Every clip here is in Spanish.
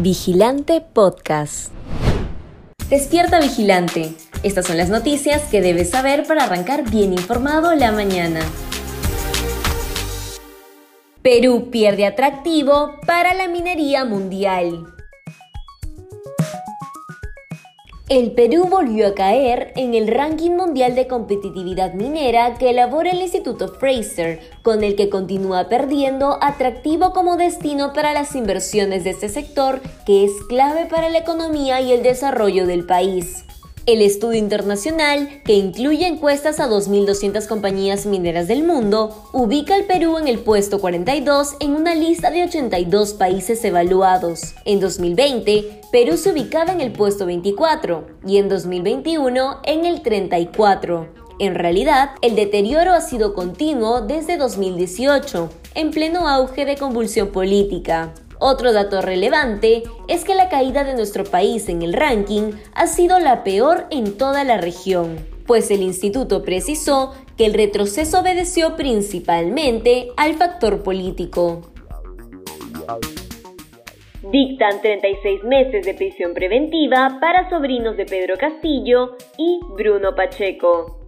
Vigilante Podcast. Despierta Vigilante. Estas son las noticias que debes saber para arrancar bien informado la mañana. Perú pierde atractivo para la minería mundial. El Perú volvió a caer en el ranking mundial de competitividad minera que elabora el Instituto Fraser, con el que continúa perdiendo atractivo como destino para las inversiones de este sector que es clave para la economía y el desarrollo del país. El estudio internacional, que incluye encuestas a 2.200 compañías mineras del mundo, ubica al Perú en el puesto 42 en una lista de 82 países evaluados. En 2020, Perú se ubicaba en el puesto 24 y en 2021 en el 34. En realidad, el deterioro ha sido continuo desde 2018, en pleno auge de convulsión política. Otro dato relevante es que la caída de nuestro país en el ranking ha sido la peor en toda la región, pues el instituto precisó que el retroceso obedeció principalmente al factor político. Dictan 36 meses de prisión preventiva para sobrinos de Pedro Castillo y Bruno Pacheco.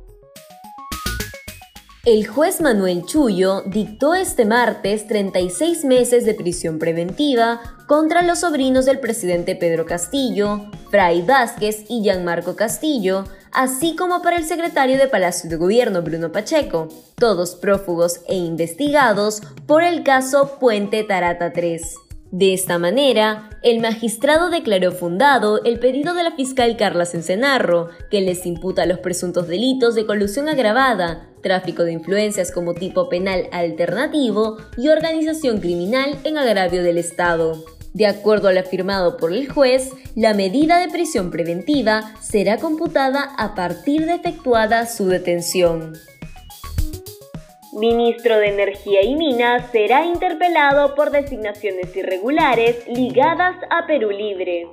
El juez Manuel Chullo dictó este martes 36 meses de prisión preventiva contra los sobrinos del presidente Pedro Castillo, Fray Vázquez y Gianmarco Castillo, así como para el secretario de Palacio de Gobierno Bruno Pacheco, todos prófugos e investigados por el caso Puente Tarata 3. De esta manera, el magistrado declaró fundado el pedido de la fiscal Carla Cencenarro, que les imputa los presuntos delitos de colusión agravada, tráfico de influencias como tipo penal alternativo y organización criminal en agravio del Estado. De acuerdo a lo afirmado por el juez, la medida de prisión preventiva será computada a partir de efectuada su detención ministro de Energía y Minas, será interpelado por designaciones irregulares ligadas a Perú Libre.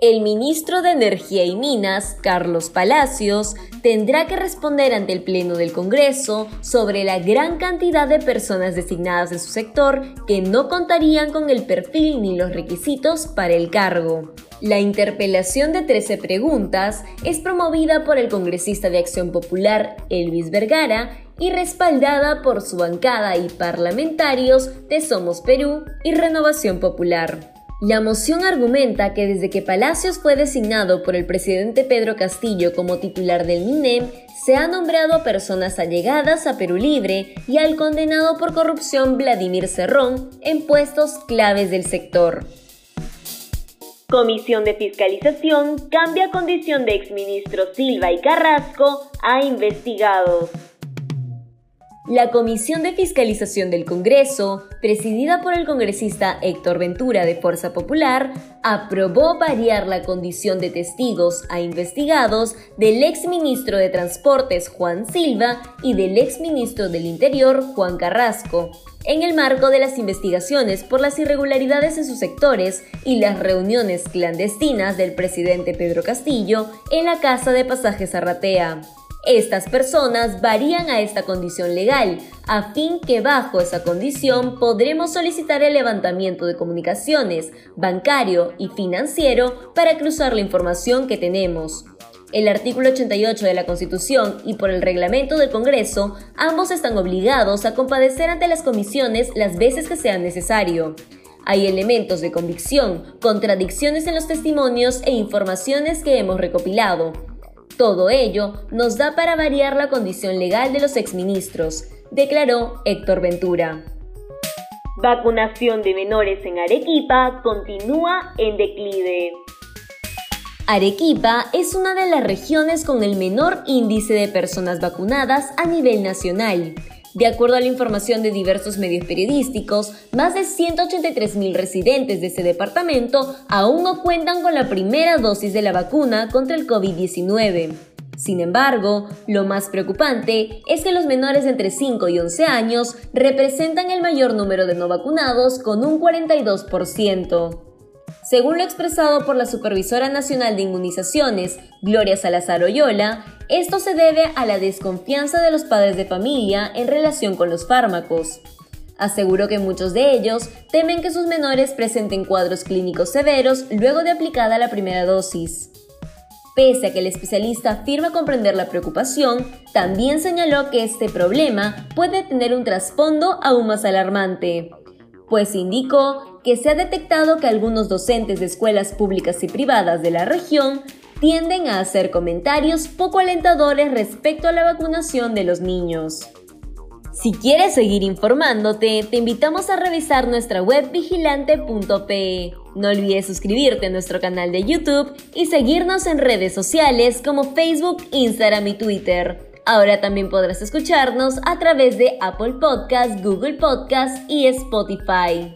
El ministro de Energía y Minas, Carlos Palacios, tendrá que responder ante el Pleno del Congreso sobre la gran cantidad de personas designadas en su sector que no contarían con el perfil ni los requisitos para el cargo. La interpelación de 13 preguntas es promovida por el congresista de Acción Popular, Elvis Vergara, y respaldada por su bancada y parlamentarios de Somos Perú y Renovación Popular. La moción argumenta que desde que Palacios fue designado por el presidente Pedro Castillo como titular del MINEM, se ha nombrado a personas allegadas a Perú Libre y al condenado por corrupción Vladimir Cerrón en puestos claves del sector. Comisión de Fiscalización cambia condición de exministro Silva y Carrasco a investigados. La Comisión de Fiscalización del Congreso, presidida por el congresista Héctor Ventura de Fuerza Popular, aprobó variar la condición de testigos a investigados del exministro de Transportes Juan Silva y del exministro del Interior Juan Carrasco, en el marco de las investigaciones por las irregularidades en sus sectores y las reuniones clandestinas del presidente Pedro Castillo en la Casa de Pasajes Arratea. Estas personas varían a esta condición legal, a fin que bajo esa condición podremos solicitar el levantamiento de comunicaciones, bancario y financiero para cruzar la información que tenemos. El artículo 88 de la Constitución y por el reglamento del Congreso, ambos están obligados a compadecer ante las comisiones las veces que sea necesario. Hay elementos de convicción, contradicciones en los testimonios e informaciones que hemos recopilado, todo ello nos da para variar la condición legal de los exministros, declaró Héctor Ventura. Vacunación de menores en Arequipa continúa en declive. Arequipa es una de las regiones con el menor índice de personas vacunadas a nivel nacional. De acuerdo a la información de diversos medios periodísticos, más de 183.000 residentes de ese departamento aún no cuentan con la primera dosis de la vacuna contra el COVID-19. Sin embargo, lo más preocupante es que los menores de entre 5 y 11 años representan el mayor número de no vacunados con un 42%. Según lo expresado por la Supervisora Nacional de Inmunizaciones, Gloria Salazar Oyola, esto se debe a la desconfianza de los padres de familia en relación con los fármacos. Aseguró que muchos de ellos temen que sus menores presenten cuadros clínicos severos luego de aplicada la primera dosis. Pese a que el especialista afirma comprender la preocupación, también señaló que este problema puede tener un trasfondo aún más alarmante, pues indicó que se ha detectado que algunos docentes de escuelas públicas y privadas de la región tienden a hacer comentarios poco alentadores respecto a la vacunación de los niños. Si quieres seguir informándote, te invitamos a revisar nuestra web vigilante.pe. No olvides suscribirte a nuestro canal de YouTube y seguirnos en redes sociales como Facebook, Instagram y Twitter. Ahora también podrás escucharnos a través de Apple Podcasts, Google Podcasts y Spotify.